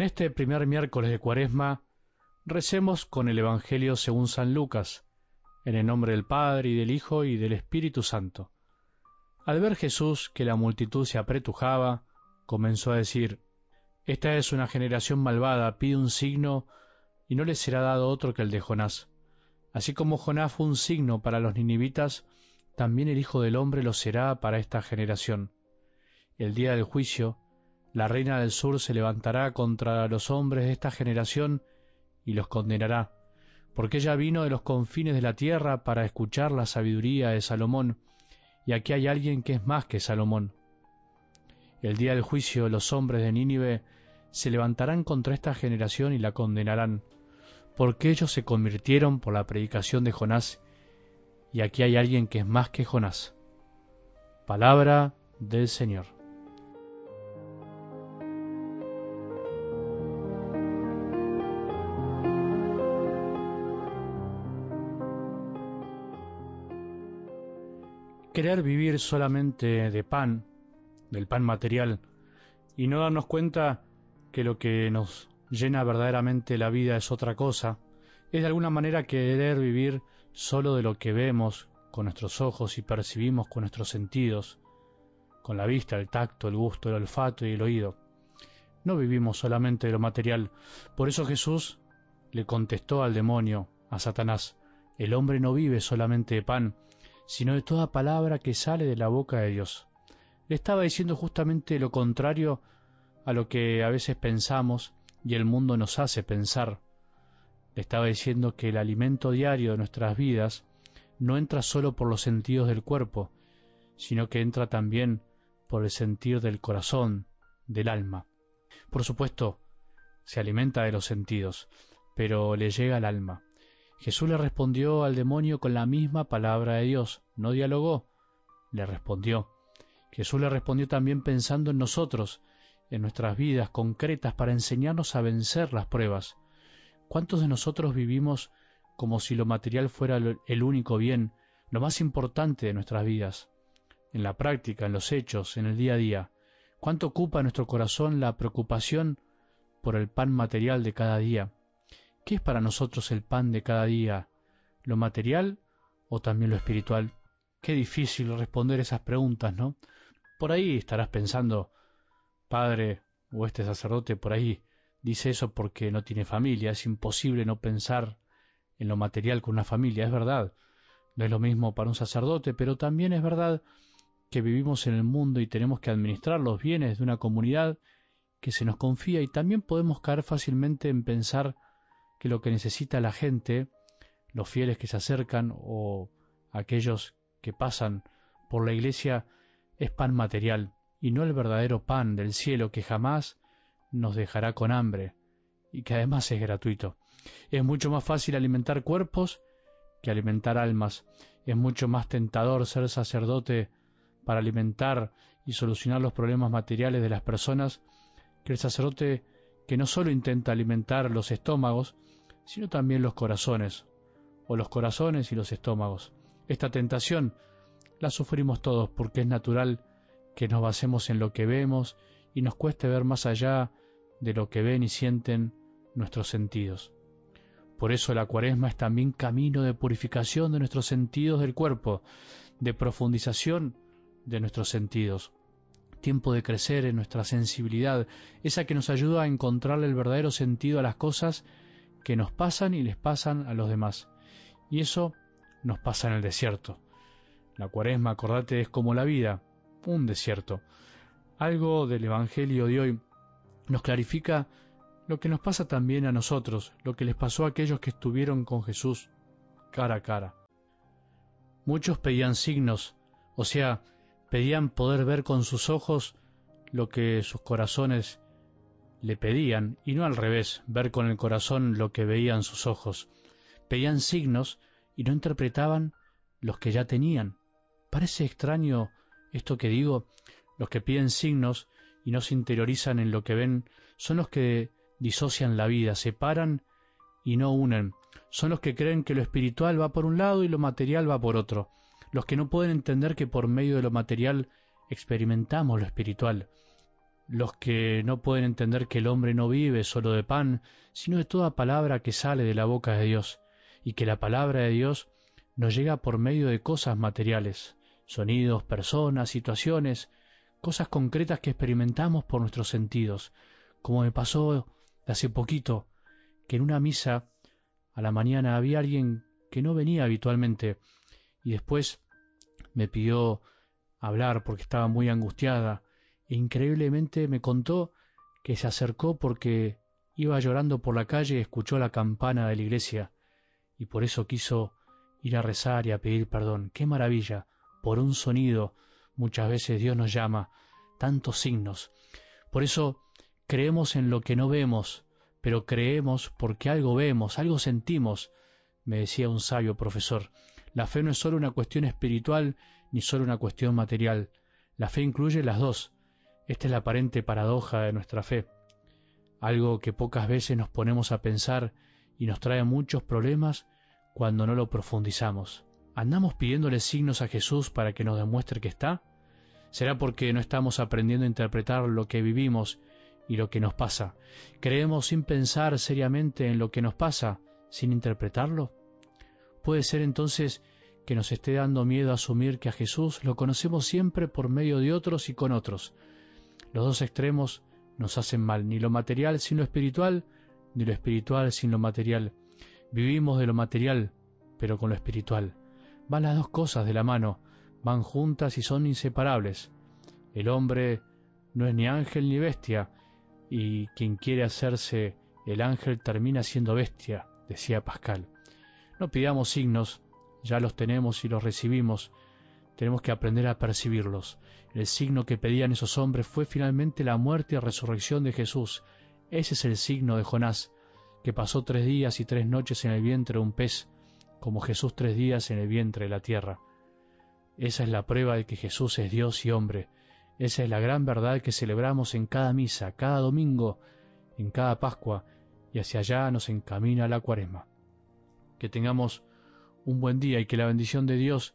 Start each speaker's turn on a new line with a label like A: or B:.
A: En este primer miércoles de Cuaresma, recemos con el Evangelio según San Lucas, en el nombre del Padre y del Hijo y del Espíritu Santo. Al ver Jesús que la multitud se apretujaba, comenzó a decir, Esta es una generación malvada, pide un signo, y no le será dado otro que el de Jonás. Así como Jonás fue un signo para los ninivitas, también el Hijo del Hombre lo será para esta generación. El día del juicio, la reina del sur se levantará contra los hombres de esta generación y los condenará, porque ella vino de los confines de la tierra para escuchar la sabiduría de Salomón, y aquí hay alguien que es más que Salomón. El día del juicio los hombres de Nínive se levantarán contra esta generación y la condenarán, porque ellos se convirtieron por la predicación de Jonás, y aquí hay alguien que es más que Jonás. Palabra del Señor. Querer vivir solamente de pan, del pan material, y no darnos cuenta que lo que nos llena verdaderamente la vida es otra cosa, es de alguna manera querer vivir solo de lo que vemos con nuestros ojos y percibimos con nuestros sentidos, con la vista, el tacto, el gusto, el olfato y el oído. No vivimos solamente de lo material. Por eso Jesús le contestó al demonio, a Satanás, el hombre no vive solamente de pan, sino de toda palabra que sale de la boca de Dios. Le estaba diciendo justamente lo contrario a lo que a veces pensamos y el mundo nos hace pensar. Le estaba diciendo que el alimento diario de nuestras vidas no entra solo por los sentidos del cuerpo, sino que entra también por el sentir del corazón, del alma. Por supuesto, se alimenta de los sentidos, pero le llega al alma. Jesús le respondió al demonio con la misma palabra de Dios. No dialogó, le respondió. Jesús le respondió también pensando en nosotros, en nuestras vidas concretas para enseñarnos a vencer las pruebas. ¿Cuántos de nosotros vivimos como si lo material fuera el único bien, lo más importante de nuestras vidas? En la práctica, en los hechos, en el día a día. ¿Cuánto ocupa nuestro corazón la preocupación por el pan material de cada día? ¿Qué es para nosotros el pan de cada día? ¿Lo material o también lo espiritual? Qué difícil responder esas preguntas, ¿no? Por ahí estarás pensando, padre o este sacerdote por ahí dice eso porque no tiene familia, es imposible no pensar en lo material con una familia, es verdad. No es lo mismo para un sacerdote, pero también es verdad que vivimos en el mundo y tenemos que administrar los bienes de una comunidad que se nos confía y también podemos caer fácilmente en pensar que lo que necesita la gente, los fieles que se acercan o aquellos que pasan por la iglesia, es pan material y no el verdadero pan del cielo que jamás nos dejará con hambre y que además es gratuito. Es mucho más fácil alimentar cuerpos que alimentar almas. Es mucho más tentador ser sacerdote para alimentar y solucionar los problemas materiales de las personas que el sacerdote que no solo intenta alimentar los estómagos, sino también los corazones, o los corazones y los estómagos. Esta tentación la sufrimos todos porque es natural que nos basemos en lo que vemos y nos cueste ver más allá de lo que ven y sienten nuestros sentidos. Por eso la cuaresma es también camino de purificación de nuestros sentidos del cuerpo, de profundización de nuestros sentidos, tiempo de crecer en nuestra sensibilidad, esa que nos ayuda a encontrarle el verdadero sentido a las cosas que nos pasan y les pasan a los demás. Y eso nos pasa en el desierto. La cuaresma, acordate, es como la vida, un desierto. Algo del Evangelio de hoy nos clarifica lo que nos pasa también a nosotros, lo que les pasó a aquellos que estuvieron con Jesús cara a cara. Muchos pedían signos, o sea, pedían poder ver con sus ojos lo que sus corazones le pedían, y no al revés, ver con el corazón lo que veían sus ojos. Pedían signos y no interpretaban los que ya tenían. Parece extraño esto que digo, los que piden signos y no se interiorizan en lo que ven, son los que disocian la vida, separan y no unen. Son los que creen que lo espiritual va por un lado y lo material va por otro. Los que no pueden entender que por medio de lo material experimentamos lo espiritual los que no pueden entender que el hombre no vive solo de pan, sino de toda palabra que sale de la boca de Dios, y que la palabra de Dios nos llega por medio de cosas materiales, sonidos, personas, situaciones, cosas concretas que experimentamos por nuestros sentidos, como me pasó hace poquito, que en una misa a la mañana había alguien que no venía habitualmente y después me pidió hablar porque estaba muy angustiada increíblemente me contó que se acercó porque iba llorando por la calle y escuchó la campana de la iglesia y por eso quiso ir a rezar y a pedir perdón. ¡Qué maravilla! Por un sonido muchas veces Dios nos llama, tantos signos. Por eso creemos en lo que no vemos, pero creemos porque algo vemos, algo sentimos, me decía un sabio profesor. La fe no es solo una cuestión espiritual ni solo una cuestión material. La fe incluye las dos. Esta es la aparente paradoja de nuestra fe. Algo que pocas veces nos ponemos a pensar y nos trae muchos problemas cuando no lo profundizamos. ¿Andamos pidiéndole signos a Jesús para que nos demuestre que está? ¿Será porque no estamos aprendiendo a interpretar lo que vivimos y lo que nos pasa? ¿Creemos sin pensar seriamente en lo que nos pasa, sin interpretarlo? Puede ser entonces que nos esté dando miedo asumir que a Jesús lo conocemos siempre por medio de otros y con otros. Los dos extremos nos hacen mal, ni lo material sin lo espiritual, ni lo espiritual sin lo material. Vivimos de lo material, pero con lo espiritual. Van las dos cosas de la mano, van juntas y son inseparables. El hombre no es ni ángel ni bestia, y quien quiere hacerse el ángel termina siendo bestia, decía Pascal. No pidamos signos, ya los tenemos y los recibimos, tenemos que aprender a percibirlos. El signo que pedían esos hombres fue finalmente la muerte y resurrección de Jesús. Ese es el signo de Jonás, que pasó tres días y tres noches en el vientre de un pez, como Jesús tres días en el vientre de la tierra. Esa es la prueba de que Jesús es Dios y hombre. Esa es la gran verdad que celebramos en cada misa, cada domingo, en cada Pascua, y hacia allá nos encamina la cuaresma. Que tengamos un buen día y que la bendición de Dios,